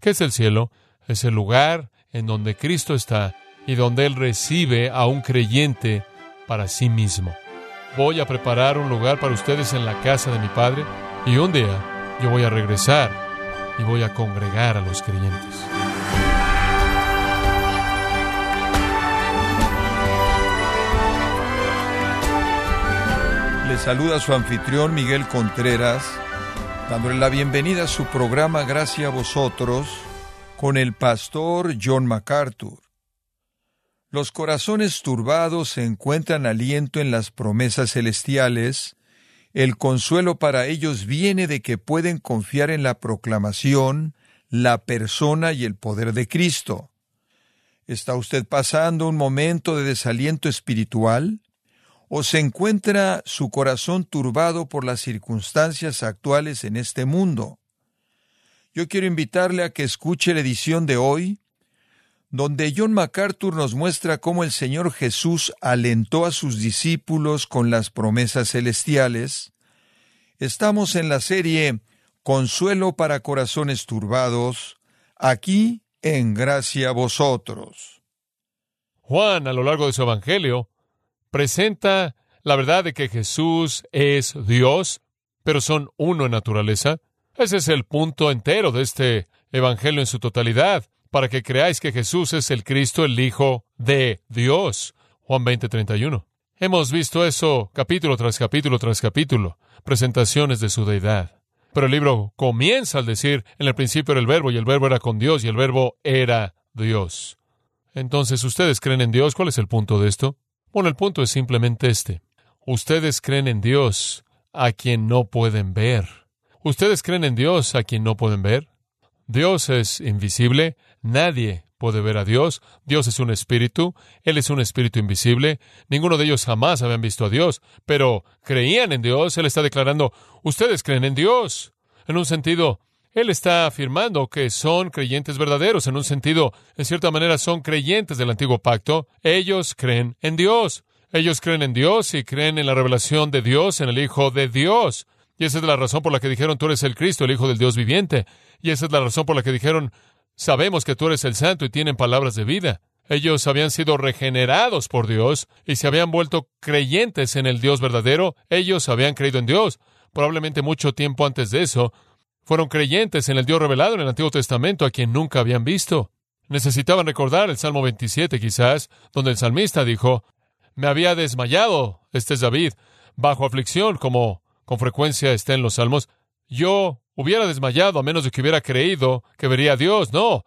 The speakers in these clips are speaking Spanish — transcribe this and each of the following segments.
¿Qué es el cielo? Es el lugar en donde Cristo está y donde Él recibe a un creyente para sí mismo. Voy a preparar un lugar para ustedes en la casa de mi Padre y un día yo voy a regresar y voy a congregar a los creyentes. Le saluda su anfitrión Miguel Contreras, dándole la bienvenida a su programa Gracias a vosotros con el pastor John MacArthur. Los corazones turbados encuentran aliento en las promesas celestiales, el consuelo para ellos viene de que pueden confiar en la proclamación, la persona y el poder de Cristo. ¿Está usted pasando un momento de desaliento espiritual? ¿O se encuentra su corazón turbado por las circunstancias actuales en este mundo? Yo quiero invitarle a que escuche la edición de hoy, donde John MacArthur nos muestra cómo el Señor Jesús alentó a sus discípulos con las promesas celestiales. Estamos en la serie Consuelo para Corazones Turbados, aquí en Gracia a Vosotros. Juan, a lo largo de su Evangelio, presenta la verdad de que Jesús es Dios, pero son uno en naturaleza. Ese es el punto entero de este Evangelio en su totalidad, para que creáis que Jesús es el Cristo, el Hijo de Dios. Juan 20, 31. Hemos visto eso capítulo tras capítulo tras capítulo, presentaciones de su deidad. Pero el libro comienza al decir, en el principio era el verbo, y el verbo era con Dios, y el verbo era Dios. Entonces, ¿ustedes creen en Dios? ¿Cuál es el punto de esto? Bueno, el punto es simplemente este. Ustedes creen en Dios a quien no pueden ver. Ustedes creen en Dios a quien no pueden ver. Dios es invisible, nadie puede ver a Dios. Dios es un espíritu, Él es un espíritu invisible. Ninguno de ellos jamás habían visto a Dios, pero creían en Dios. Él está declarando, ustedes creen en Dios. En un sentido, Él está afirmando que son creyentes verdaderos. En un sentido, en cierta manera, son creyentes del antiguo pacto. Ellos creen en Dios. Ellos creen en Dios y creen en la revelación de Dios, en el Hijo de Dios. Y esa es la razón por la que dijeron, tú eres el Cristo, el Hijo del Dios viviente. Y esa es la razón por la que dijeron, sabemos que tú eres el Santo y tienen palabras de vida. Ellos habían sido regenerados por Dios y se habían vuelto creyentes en el Dios verdadero. Ellos habían creído en Dios. Probablemente mucho tiempo antes de eso, fueron creyentes en el Dios revelado en el Antiguo Testamento a quien nunca habían visto. Necesitaban recordar el Salmo 27 quizás, donde el salmista dijo, me había desmayado, este es David, bajo aflicción, como con frecuencia está en los salmos. Yo hubiera desmayado a menos de que hubiera creído que vería a Dios. No,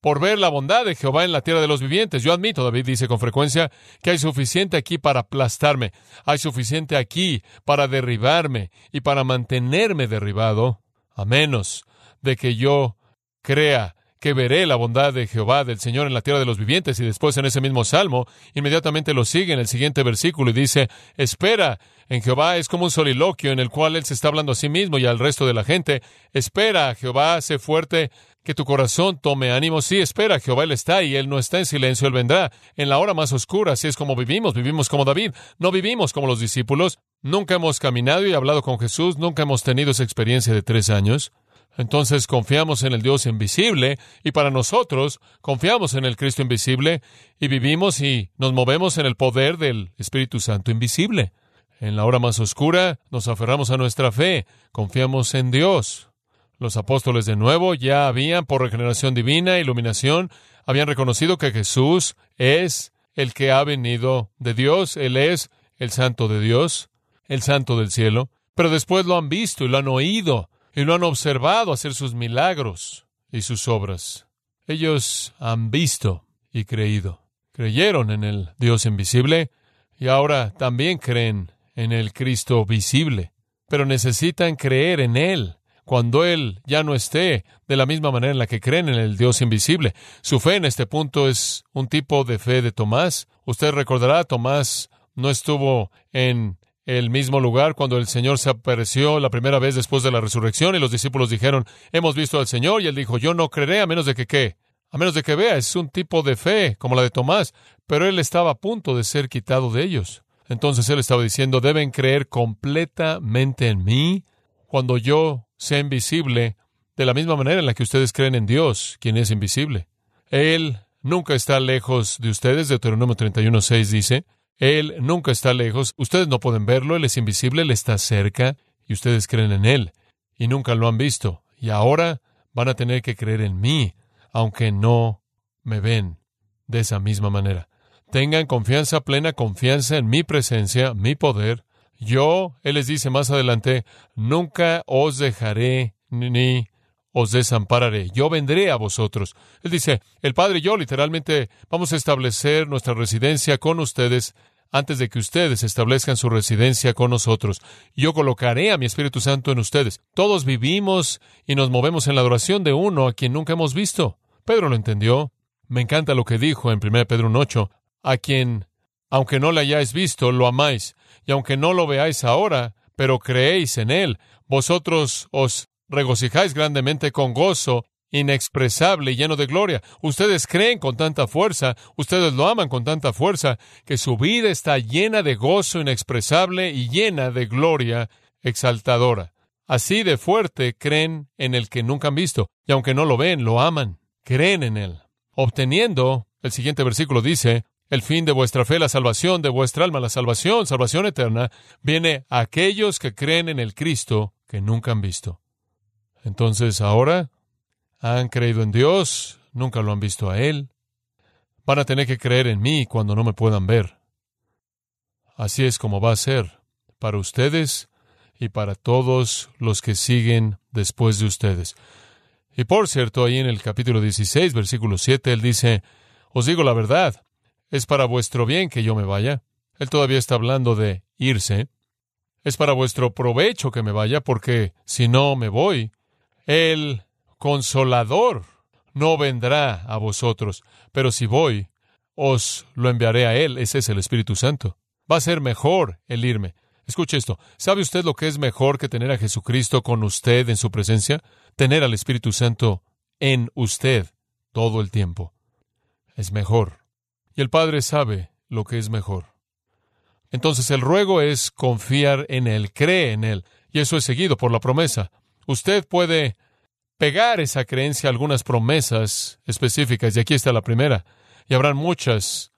por ver la bondad de Jehová en la tierra de los vivientes. Yo admito, David dice con frecuencia, que hay suficiente aquí para aplastarme, hay suficiente aquí para derribarme y para mantenerme derribado, a menos de que yo crea que veré la bondad de Jehová del Señor en la tierra de los vivientes. Y después en ese mismo salmo, inmediatamente lo sigue en el siguiente versículo y dice, espera en Jehová es como un soliloquio en el cual Él se está hablando a sí mismo y al resto de la gente. Espera, Jehová, sé fuerte, que tu corazón tome ánimo. Sí, espera, Jehová, Él está y Él no está en silencio, Él vendrá. En la hora más oscura, así es como vivimos, vivimos como David, no vivimos como los discípulos. Nunca hemos caminado y hablado con Jesús, nunca hemos tenido esa experiencia de tres años. Entonces confiamos en el Dios invisible y para nosotros confiamos en el Cristo invisible y vivimos y nos movemos en el poder del Espíritu Santo invisible. En la hora más oscura nos aferramos a nuestra fe, confiamos en Dios. Los apóstoles de nuevo ya habían, por regeneración divina, iluminación, habían reconocido que Jesús es el que ha venido de Dios, Él es el santo de Dios, el santo del cielo, pero después lo han visto y lo han oído y lo han observado hacer sus milagros y sus obras. Ellos han visto y creído. Creyeron en el Dios invisible y ahora también creen en el Cristo visible. Pero necesitan creer en Él cuando Él ya no esté de la misma manera en la que creen en el Dios invisible. Su fe en este punto es un tipo de fe de Tomás. Usted recordará, Tomás no estuvo en el mismo lugar cuando el Señor se apareció la primera vez después de la resurrección y los discípulos dijeron, hemos visto al Señor y él dijo, yo no creeré a menos de que qué, a menos de que vea, es un tipo de fe como la de Tomás, pero él estaba a punto de ser quitado de ellos. Entonces él estaba diciendo, deben creer completamente en mí. Cuando yo sea invisible, de la misma manera en la que ustedes creen en Dios, quien es invisible. Él nunca está lejos de ustedes, Deuteronomio 31.6 dice, Él nunca está lejos, ustedes no pueden verlo, Él es invisible, Él está cerca, y ustedes creen en Él, y nunca lo han visto, y ahora van a tener que creer en mí, aunque no me ven de esa misma manera. Tengan confianza, plena confianza en mi presencia, mi poder. Yo, Él les dice más adelante, nunca os dejaré ni os desampararé. Yo vendré a vosotros. Él dice, el Padre y yo literalmente vamos a establecer nuestra residencia con ustedes antes de que ustedes establezcan su residencia con nosotros. Yo colocaré a mi Espíritu Santo en ustedes. Todos vivimos y nos movemos en la adoración de uno a quien nunca hemos visto. Pedro lo entendió. Me encanta lo que dijo en 1 Pedro 1.8, a quien, aunque no le hayáis visto, lo amáis, y aunque no lo veáis ahora, pero creéis en él, vosotros os regocijáis grandemente con gozo inexpresable y lleno de gloria. Ustedes creen con tanta fuerza, ustedes lo aman con tanta fuerza, que su vida está llena de gozo inexpresable y llena de gloria exaltadora. Así de fuerte creen en el que nunca han visto, y aunque no lo ven, lo aman, creen en él obteniendo, el siguiente versículo dice, el fin de vuestra fe, la salvación de vuestra alma, la salvación, salvación eterna, viene a aquellos que creen en el Cristo que nunca han visto. Entonces ahora han creído en Dios, nunca lo han visto a Él, van a tener que creer en mí cuando no me puedan ver. Así es como va a ser para ustedes y para todos los que siguen después de ustedes. Y por cierto, ahí en el capítulo 16, versículo 7, él dice, os digo la verdad, es para vuestro bien que yo me vaya. Él todavía está hablando de irse. Es para vuestro provecho que me vaya, porque si no me voy, el consolador no vendrá a vosotros, pero si voy, os lo enviaré a él. Ese es el Espíritu Santo. Va a ser mejor el irme. Escuche esto. ¿Sabe usted lo que es mejor que tener a Jesucristo con usted en su presencia? Tener al Espíritu Santo en usted todo el tiempo. Es mejor. Y el Padre sabe lo que es mejor. Entonces el ruego es confiar en Él, cree en Él, y eso es seguido por la promesa. Usted puede pegar esa creencia a algunas promesas específicas, y aquí está la primera, y habrán muchas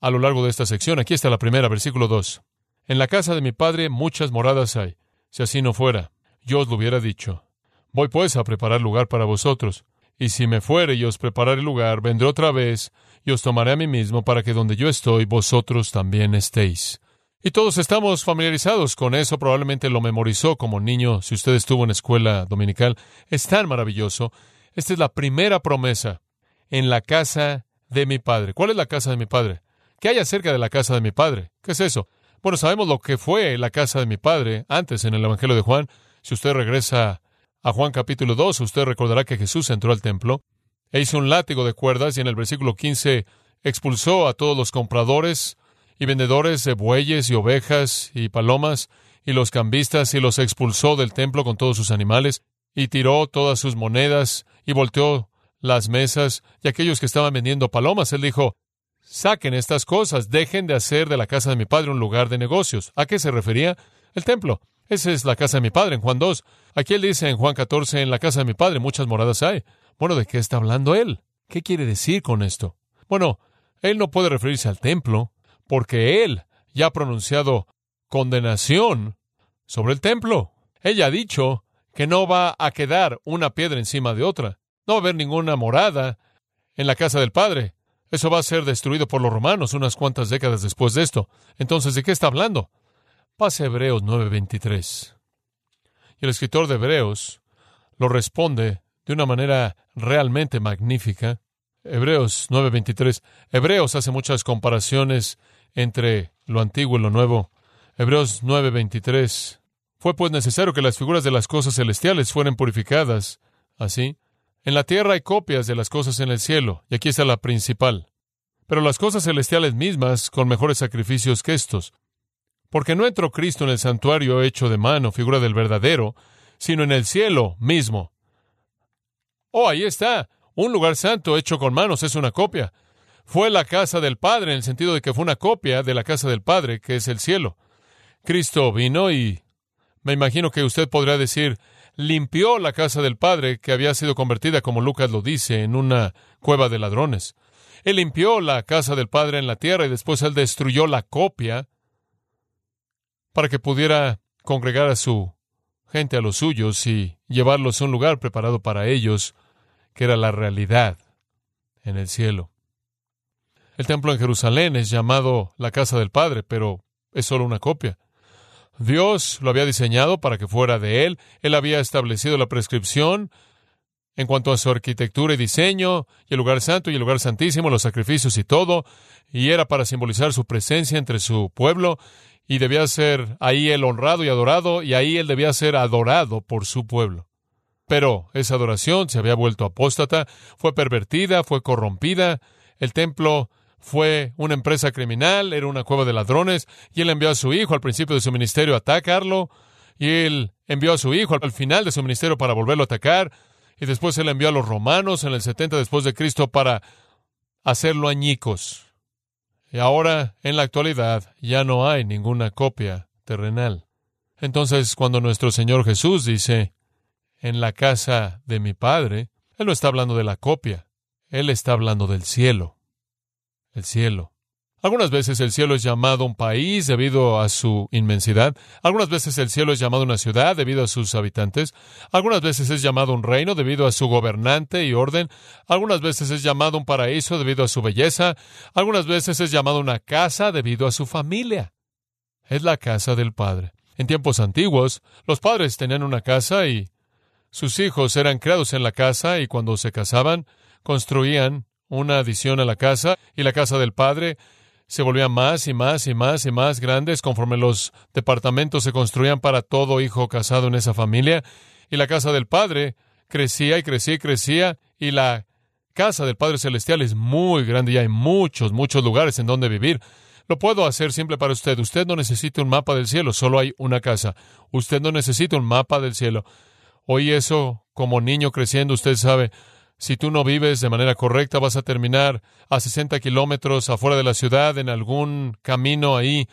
a lo largo de esta sección. Aquí está la primera, versículo 2. En la casa de mi padre muchas moradas hay. Si así no fuera, yo os lo hubiera dicho. Voy pues a preparar lugar para vosotros. Y si me fuere y os prepararé lugar, vendré otra vez y os tomaré a mí mismo para que donde yo estoy, vosotros también estéis. Y todos estamos familiarizados con eso, probablemente lo memorizó como niño, si usted estuvo en escuela dominical. Es tan maravilloso. Esta es la primera promesa en la casa de mi padre. ¿Cuál es la casa de mi padre? ¿Qué hay acerca de la casa de mi padre? ¿Qué es eso? Bueno, sabemos lo que fue la casa de mi padre antes en el Evangelio de Juan. Si usted regresa a Juan capítulo 2, usted recordará que Jesús entró al templo e hizo un látigo de cuerdas y en el versículo 15 expulsó a todos los compradores y vendedores de bueyes y ovejas y palomas y los cambistas y los expulsó del templo con todos sus animales y tiró todas sus monedas y volteó las mesas y aquellos que estaban vendiendo palomas. Él dijo, Saquen estas cosas, dejen de hacer de la casa de mi padre un lugar de negocios. ¿A qué se refería? El templo. Esa es la casa de mi padre en Juan 2. Aquí él dice en Juan 14, en la casa de mi padre muchas moradas hay. Bueno, ¿de qué está hablando él? ¿Qué quiere decir con esto? Bueno, él no puede referirse al templo, porque él ya ha pronunciado condenación sobre el templo. Ella ha dicho que no va a quedar una piedra encima de otra. No va a haber ninguna morada en la casa del Padre. Eso va a ser destruido por los romanos unas cuantas décadas después de esto. Entonces, ¿de qué está hablando? Pase a Hebreos 9:23. Y el escritor de Hebreos lo responde de una manera realmente magnífica. Hebreos 9:23. Hebreos hace muchas comparaciones entre lo antiguo y lo nuevo. Hebreos 9:23. Fue pues necesario que las figuras de las cosas celestiales fueran purificadas, así, en la tierra hay copias de las cosas en el cielo, y aquí está la principal. Pero las cosas celestiales mismas con mejores sacrificios que estos. Porque no entró Cristo en el santuario hecho de mano, figura del verdadero, sino en el cielo mismo. Oh, ahí está. Un lugar santo hecho con manos es una copia. Fue la casa del Padre en el sentido de que fue una copia de la casa del Padre, que es el cielo. Cristo vino y me imagino que usted podrá decir, limpió la casa del Padre, que había sido convertida, como Lucas lo dice, en una cueva de ladrones. Él limpió la casa del Padre en la tierra y después él destruyó la copia para que pudiera congregar a su gente, a los suyos, y llevarlos a un lugar preparado para ellos, que era la realidad en el cielo. El templo en Jerusalén es llamado la casa del Padre, pero es solo una copia. Dios lo había diseñado para que fuera de Él. Él había establecido la prescripción en cuanto a su arquitectura y diseño, y el lugar santo y el lugar santísimo, los sacrificios y todo, y era para simbolizar su presencia entre su pueblo, y debía ser ahí él honrado y adorado, y ahí él debía ser adorado por su pueblo. Pero esa adoración se había vuelto apóstata, fue pervertida, fue corrompida, el templo fue una empresa criminal, era una cueva de ladrones, y él envió a su hijo al principio de su ministerio a atacarlo, y él envió a su hijo al final de su ministerio para volverlo a atacar, y después él envió a los romanos en el 70 después de Cristo para hacerlo añicos. Y ahora, en la actualidad, ya no hay ninguna copia terrenal. Entonces, cuando nuestro Señor Jesús dice, en la casa de mi Padre, Él no está hablando de la copia, Él está hablando del cielo el cielo. Algunas veces el cielo es llamado un país debido a su inmensidad. Algunas veces el cielo es llamado una ciudad debido a sus habitantes. Algunas veces es llamado un reino debido a su gobernante y orden. Algunas veces es llamado un paraíso debido a su belleza. Algunas veces es llamado una casa debido a su familia. Es la casa del Padre. En tiempos antiguos, los padres tenían una casa y sus hijos eran creados en la casa y cuando se casaban, construían una adición a la casa, y la casa del padre se volvía más y más y más y más grandes conforme los departamentos se construían para todo hijo casado en esa familia, y la casa del padre crecía y crecía y crecía, y la casa del Padre Celestial es muy grande y hay muchos, muchos lugares en donde vivir. Lo puedo hacer simple para usted. Usted no necesita un mapa del cielo, solo hay una casa. Usted no necesita un mapa del cielo. Oí eso como niño creciendo, usted sabe, si tú no vives de manera correcta, vas a terminar a 60 kilómetros afuera de la ciudad en algún camino ahí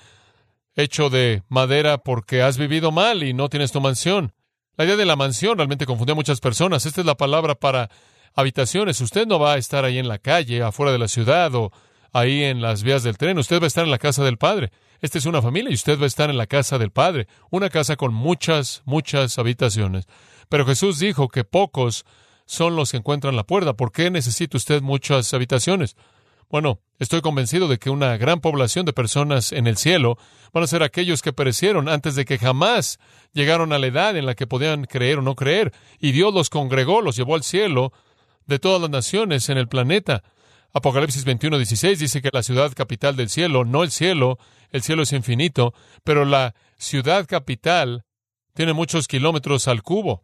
hecho de madera porque has vivido mal y no tienes tu mansión. La idea de la mansión realmente confundió a muchas personas. Esta es la palabra para habitaciones. Usted no va a estar ahí en la calle, afuera de la ciudad o ahí en las vías del tren. Usted va a estar en la casa del Padre. Esta es una familia y usted va a estar en la casa del Padre. Una casa con muchas, muchas habitaciones. Pero Jesús dijo que pocos son los que encuentran la puerta. ¿Por qué necesita usted muchas habitaciones? Bueno, estoy convencido de que una gran población de personas en el cielo van a ser aquellos que perecieron antes de que jamás llegaron a la edad en la que podían creer o no creer, y Dios los congregó, los llevó al cielo de todas las naciones en el planeta. Apocalipsis 21, 16 dice que la ciudad capital del cielo, no el cielo, el cielo es infinito, pero la ciudad capital tiene muchos kilómetros al cubo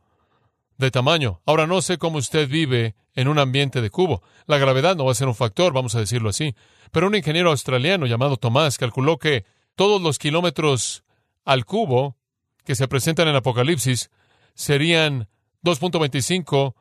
de tamaño. Ahora no sé cómo usted vive en un ambiente de cubo. La gravedad no va a ser un factor, vamos a decirlo así. Pero un ingeniero australiano llamado Tomás calculó que todos los kilómetros al cubo que se presentan en Apocalipsis serían 2.25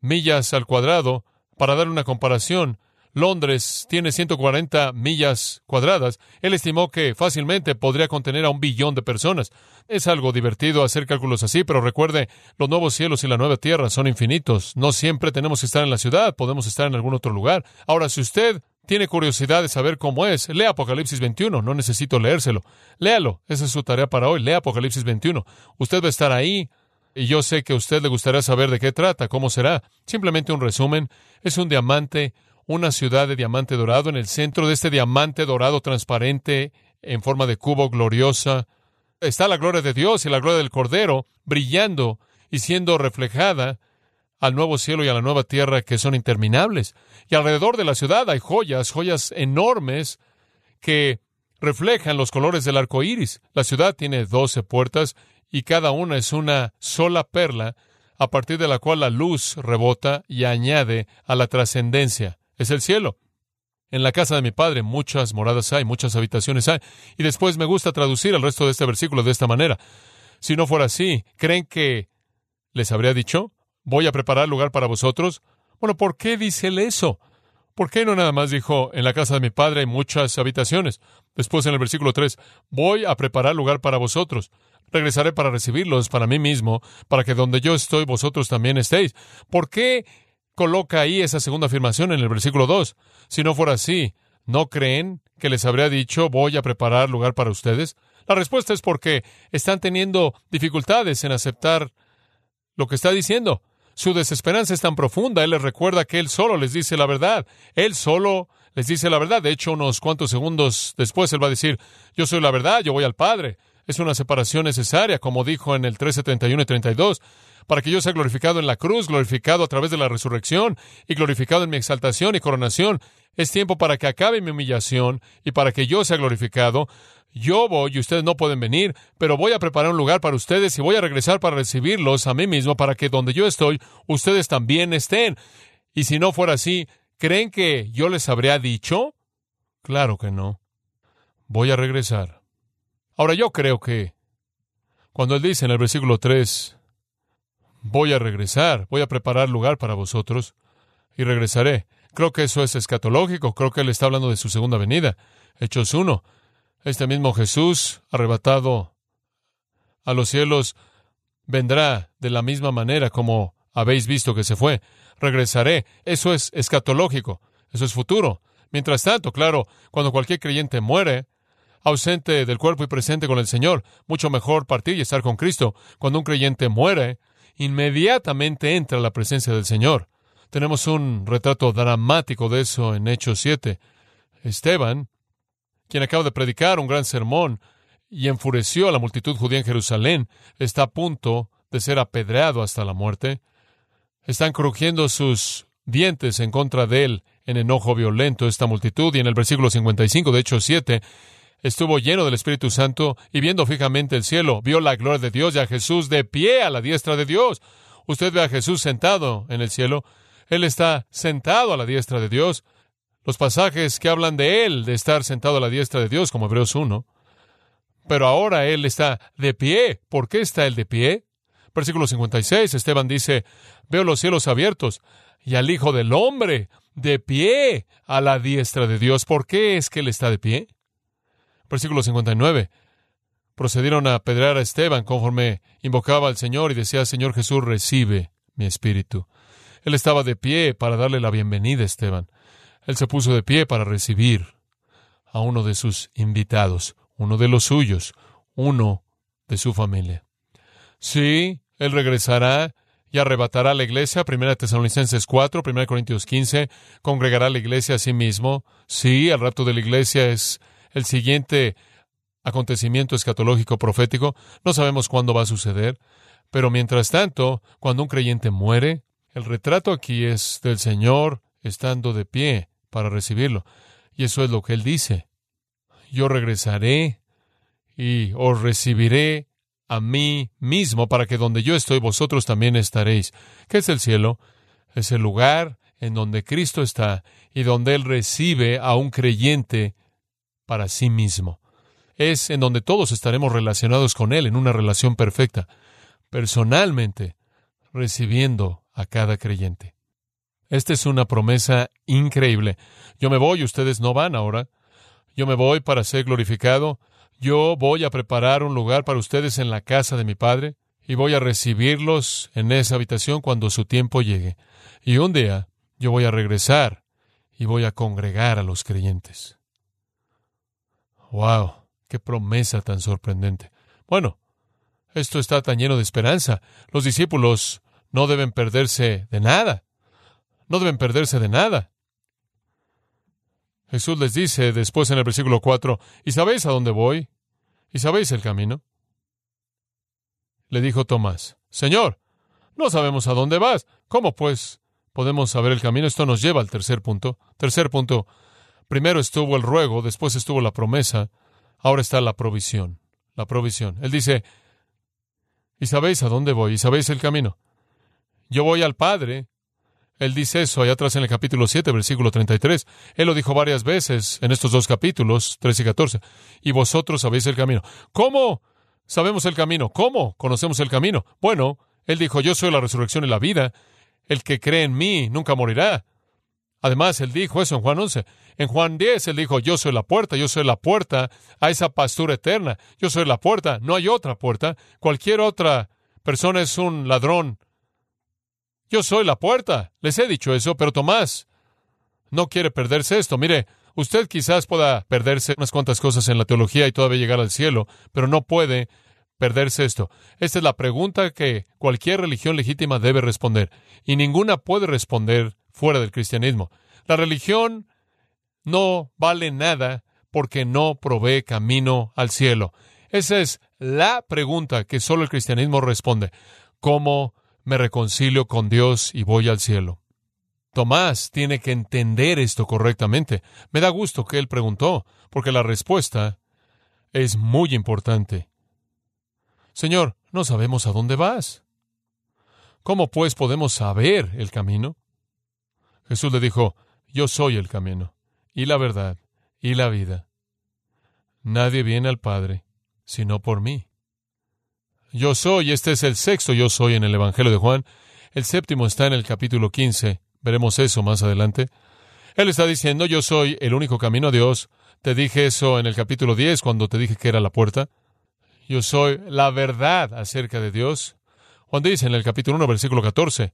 millas al cuadrado. Para dar una comparación, Londres tiene 140 millas cuadradas. Él estimó que fácilmente podría contener a un billón de personas. Es algo divertido hacer cálculos así, pero recuerde, los nuevos cielos y la nueva tierra son infinitos. No siempre tenemos que estar en la ciudad, podemos estar en algún otro lugar. Ahora, si usted tiene curiosidad de saber cómo es, lea Apocalipsis 21, no necesito leérselo. Léalo, esa es su tarea para hoy, lea Apocalipsis 21. Usted va a estar ahí y yo sé que a usted le gustaría saber de qué trata, cómo será. Simplemente un resumen, es un diamante una ciudad de diamante dorado, en el centro de este diamante dorado transparente en forma de cubo gloriosa, está la gloria de Dios y la gloria del Cordero brillando y siendo reflejada al nuevo cielo y a la nueva tierra que son interminables. Y alrededor de la ciudad hay joyas, joyas enormes que reflejan los colores del arco iris. La ciudad tiene doce puertas y cada una es una sola perla a partir de la cual la luz rebota y añade a la trascendencia es el cielo. En la casa de mi padre muchas moradas hay, muchas habitaciones hay. Y después me gusta traducir el resto de este versículo de esta manera. Si no fuera así, ¿creen que les habría dicho, voy a preparar lugar para vosotros? Bueno, ¿por qué dice él eso? ¿Por qué no nada más dijo, en la casa de mi padre hay muchas habitaciones? Después en el versículo 3, voy a preparar lugar para vosotros. Regresaré para recibirlos para mí mismo, para que donde yo estoy vosotros también estéis. ¿Por qué coloca ahí esa segunda afirmación en el versículo 2? Si no fuera así, ¿no creen que les habría dicho voy a preparar lugar para ustedes? La respuesta es porque están teniendo dificultades en aceptar lo que está diciendo. Su desesperanza es tan profunda, Él les recuerda que Él solo les dice la verdad. Él solo les dice la verdad. De hecho, unos cuantos segundos después, Él va a decir, yo soy la verdad, yo voy al Padre. Es una separación necesaria, como dijo en el 13:31 y 32, para que yo sea glorificado en la cruz, glorificado a través de la resurrección y glorificado en mi exaltación y coronación. Es tiempo para que acabe mi humillación y para que yo sea glorificado. Yo voy y ustedes no pueden venir, pero voy a preparar un lugar para ustedes y voy a regresar para recibirlos a mí mismo, para que donde yo estoy, ustedes también estén. Y si no fuera así, ¿creen que yo les habría dicho? Claro que no. Voy a regresar. Ahora yo creo que cuando él dice en el versículo 3, voy a regresar, voy a preparar lugar para vosotros y regresaré. Creo que eso es escatológico, creo que él está hablando de su segunda venida. Hechos 1. Este mismo Jesús, arrebatado a los cielos, vendrá de la misma manera como habéis visto que se fue. Regresaré. Eso es escatológico, eso es futuro. Mientras tanto, claro, cuando cualquier creyente muere, ausente del cuerpo y presente con el Señor. Mucho mejor partir y estar con Cristo. Cuando un creyente muere, inmediatamente entra la presencia del Señor. Tenemos un retrato dramático de eso en Hechos 7. Esteban, quien acaba de predicar un gran sermón y enfureció a la multitud judía en Jerusalén, está a punto de ser apedreado hasta la muerte. Están crujiendo sus dientes en contra de él en enojo violento esta multitud y en el versículo 55 de Hechos 7 estuvo lleno del Espíritu Santo y viendo fijamente el cielo, vio la gloria de Dios y a Jesús de pie a la diestra de Dios. Usted ve a Jesús sentado en el cielo. Él está sentado a la diestra de Dios. Los pasajes que hablan de Él, de estar sentado a la diestra de Dios, como Hebreos 1. Pero ahora Él está de pie. ¿Por qué está Él de pie? Versículo 56, Esteban dice, veo los cielos abiertos y al Hijo del Hombre de pie a la diestra de Dios. ¿Por qué es que Él está de pie? Versículo 59. Procedieron a apedrear a Esteban conforme invocaba al Señor y decía, Señor Jesús, recibe mi espíritu. Él estaba de pie para darle la bienvenida a Esteban. Él se puso de pie para recibir a uno de sus invitados, uno de los suyos, uno de su familia. Sí, él regresará y arrebatará a la iglesia, 1 Tesalonicenses 4, 1 Corintios 15, congregará a la iglesia a sí mismo. Sí, el rapto de la iglesia es el siguiente acontecimiento escatológico profético. No sabemos cuándo va a suceder, pero mientras tanto, cuando un creyente muere, el retrato aquí es del Señor estando de pie para recibirlo. Y eso es lo que Él dice. Yo regresaré y os recibiré a mí mismo para que donde yo estoy vosotros también estaréis. ¿Qué es el cielo? Es el lugar en donde Cristo está y donde Él recibe a un creyente para sí mismo. Es en donde todos estaremos relacionados con Él en una relación perfecta, personalmente, recibiendo a cada creyente. Esta es una promesa increíble. Yo me voy, ustedes no van ahora. Yo me voy para ser glorificado. Yo voy a preparar un lugar para ustedes en la casa de mi Padre y voy a recibirlos en esa habitación cuando su tiempo llegue. Y un día yo voy a regresar y voy a congregar a los creyentes. ¡Wow! ¡Qué promesa tan sorprendente! Bueno, esto está tan lleno de esperanza. Los discípulos no deben perderse de nada. No deben perderse de nada. Jesús les dice después en el versículo 4, ¿y sabéis a dónde voy? ¿Y sabéis el camino? Le dijo Tomás, Señor, no sabemos a dónde vas. ¿Cómo pues podemos saber el camino? Esto nos lleva al tercer punto. Tercer punto, Primero estuvo el ruego, después estuvo la promesa, ahora está la provisión. La provisión. Él dice, ¿y sabéis a dónde voy? ¿Y sabéis el camino? Yo voy al Padre. Él dice eso allá atrás en el capítulo 7, versículo 33. Él lo dijo varias veces en estos dos capítulos, 13 y 14. Y vosotros sabéis el camino. ¿Cómo sabemos el camino? ¿Cómo conocemos el camino? Bueno, Él dijo, yo soy la resurrección y la vida. El que cree en mí nunca morirá Además, él dijo eso en Juan 11. En Juan 10, él dijo, yo soy la puerta, yo soy la puerta a esa pastura eterna, yo soy la puerta, no hay otra puerta, cualquier otra persona es un ladrón. Yo soy la puerta, les he dicho eso, pero Tomás no quiere perderse esto. Mire, usted quizás pueda perderse unas cuantas cosas en la teología y todavía llegar al cielo, pero no puede perderse esto. Esta es la pregunta que cualquier religión legítima debe responder, y ninguna puede responder fuera del cristianismo. La religión no vale nada porque no provee camino al cielo. Esa es la pregunta que solo el cristianismo responde. ¿Cómo me reconcilio con Dios y voy al cielo? Tomás tiene que entender esto correctamente. Me da gusto que él preguntó, porque la respuesta es muy importante. Señor, no sabemos a dónde vas. ¿Cómo pues podemos saber el camino? Jesús le dijo, Yo soy el camino, y la verdad, y la vida. Nadie viene al Padre sino por mí. Yo soy, este es el sexto yo soy en el Evangelio de Juan. El séptimo está en el capítulo 15. Veremos eso más adelante. Él está diciendo, yo soy el único camino a Dios. Te dije eso en el capítulo 10 cuando te dije que era la puerta. Yo soy la verdad acerca de Dios. Juan dice en el capítulo 1, versículo 14,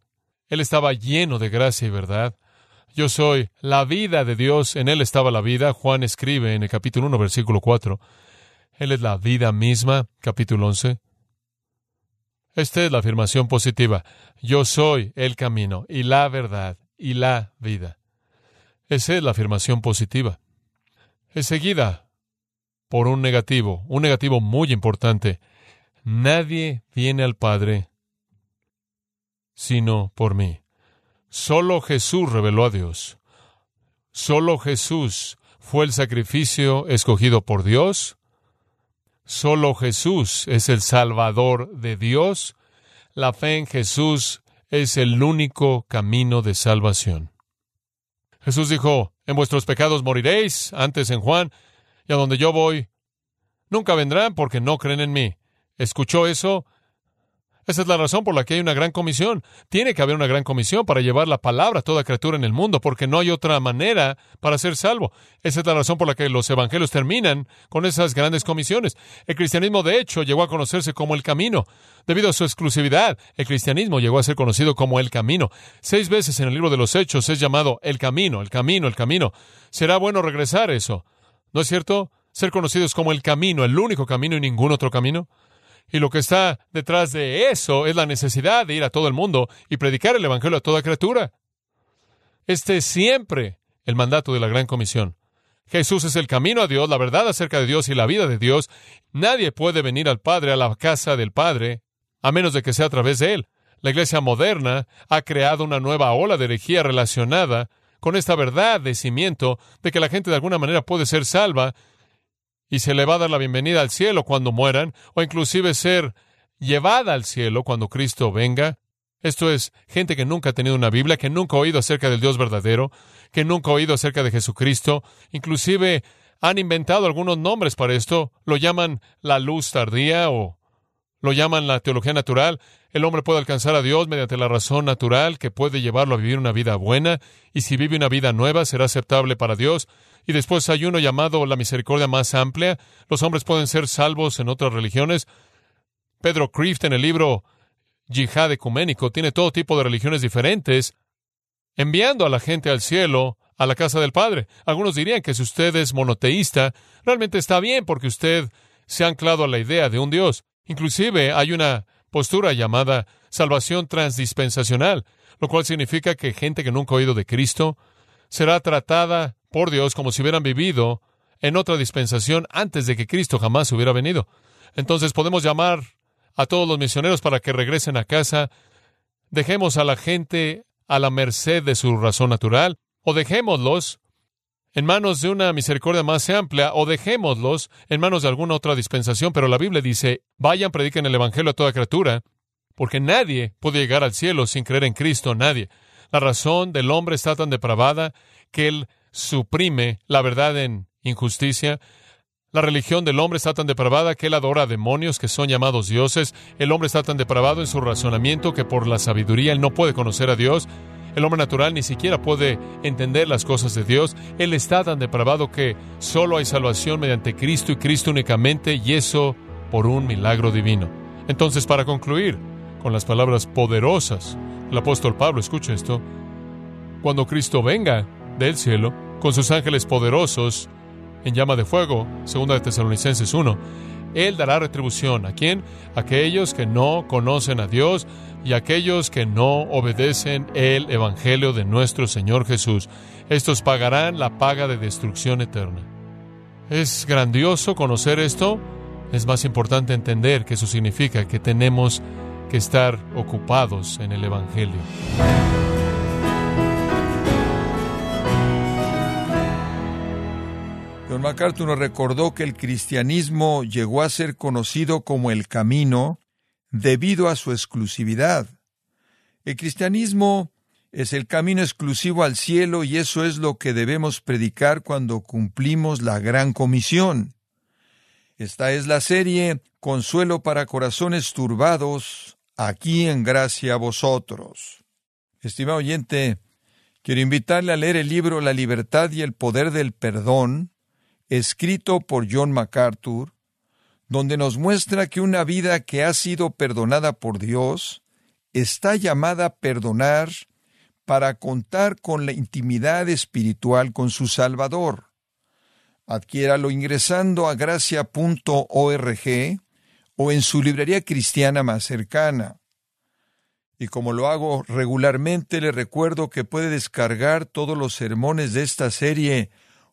Él estaba lleno de gracia y verdad. Yo soy la vida de Dios, en Él estaba la vida. Juan escribe en el capítulo 1, versículo 4, Él es la vida misma, capítulo 11. Esta es la afirmación positiva. Yo soy el camino y la verdad y la vida. Esa es la afirmación positiva. Es seguida por un negativo, un negativo muy importante. Nadie viene al Padre sino por mí. Solo Jesús reveló a Dios. Solo Jesús fue el sacrificio escogido por Dios. Solo Jesús es el Salvador de Dios. La fe en Jesús es el único camino de salvación. Jesús dijo, en vuestros pecados moriréis, antes en Juan, y a donde yo voy, nunca vendrán porque no creen en mí. ¿Escuchó eso? Esa es la razón por la que hay una gran comisión. Tiene que haber una gran comisión para llevar la palabra a toda criatura en el mundo, porque no hay otra manera para ser salvo. Esa es la razón por la que los evangelios terminan con esas grandes comisiones. El cristianismo, de hecho, llegó a conocerse como el camino. Debido a su exclusividad, el cristianismo llegó a ser conocido como el camino. Seis veces en el libro de los Hechos es llamado el camino, el camino, el camino. Será bueno regresar eso. ¿No es cierto? Ser conocidos como el camino, el único camino y ningún otro camino. Y lo que está detrás de eso es la necesidad de ir a todo el mundo y predicar el Evangelio a toda criatura. Este es siempre el mandato de la Gran Comisión. Jesús es el camino a Dios, la verdad acerca de Dios y la vida de Dios. Nadie puede venir al Padre, a la casa del Padre, a menos de que sea a través de Él. La Iglesia moderna ha creado una nueva ola de herejía relacionada con esta verdad de cimiento de que la gente de alguna manera puede ser salva y se le va a dar la bienvenida al cielo cuando mueran, o inclusive ser llevada al cielo cuando Cristo venga. Esto es gente que nunca ha tenido una Biblia, que nunca ha oído acerca del Dios verdadero, que nunca ha oído acerca de Jesucristo. Inclusive han inventado algunos nombres para esto. Lo llaman la luz tardía o lo llaman la teología natural. El hombre puede alcanzar a Dios mediante la razón natural que puede llevarlo a vivir una vida buena, y si vive una vida nueva será aceptable para Dios. Y después hay uno llamado la misericordia más amplia. Los hombres pueden ser salvos en otras religiones. Pedro Crift en el libro Yihad Ecuménico tiene todo tipo de religiones diferentes, enviando a la gente al cielo, a la casa del Padre. Algunos dirían que si usted es monoteísta, realmente está bien porque usted se ha anclado a la idea de un Dios. Inclusive hay una postura llamada salvación transdispensacional, lo cual significa que gente que nunca ha oído de Cristo será tratada por Dios como si hubieran vivido en otra dispensación antes de que Cristo jamás hubiera venido. Entonces podemos llamar a todos los misioneros para que regresen a casa, dejemos a la gente a la merced de su razón natural, o dejémoslos en manos de una misericordia más amplia, o dejémoslos en manos de alguna otra dispensación, pero la Biblia dice, vayan, prediquen el Evangelio a toda criatura, porque nadie puede llegar al cielo sin creer en Cristo, nadie. La razón del hombre está tan depravada que él suprime la verdad en injusticia. La religión del hombre está tan depravada que él adora a demonios que son llamados dioses. El hombre está tan depravado en su razonamiento que por la sabiduría él no puede conocer a Dios. El hombre natural ni siquiera puede entender las cosas de Dios. Él está tan depravado que solo hay salvación mediante Cristo y Cristo únicamente, y eso por un milagro divino. Entonces, para concluir con las palabras poderosas del apóstol Pablo, escucha esto, cuando Cristo venga del cielo con sus ángeles poderosos en llama de fuego, segunda de Tesalonicenses 1, él dará retribución. ¿A quién? A aquellos que no conocen a Dios y aquellos que no obedecen el Evangelio de nuestro Señor Jesús. Estos pagarán la paga de destrucción eterna. ¿Es grandioso conocer esto? Es más importante entender que eso significa que tenemos que estar ocupados en el Evangelio. Don MacArthur nos recordó que el cristianismo llegó a ser conocido como el camino debido a su exclusividad. El cristianismo es el camino exclusivo al cielo y eso es lo que debemos predicar cuando cumplimos la gran comisión. Esta es la serie Consuelo para Corazones Turbados, aquí en gracia a vosotros. Estimado oyente, quiero invitarle a leer el libro La libertad y el poder del perdón, escrito por John MacArthur, donde nos muestra que una vida que ha sido perdonada por Dios está llamada a perdonar para contar con la intimidad espiritual con su Salvador. Adquiéralo ingresando a gracia.org o en su librería cristiana más cercana. Y como lo hago regularmente, le recuerdo que puede descargar todos los sermones de esta serie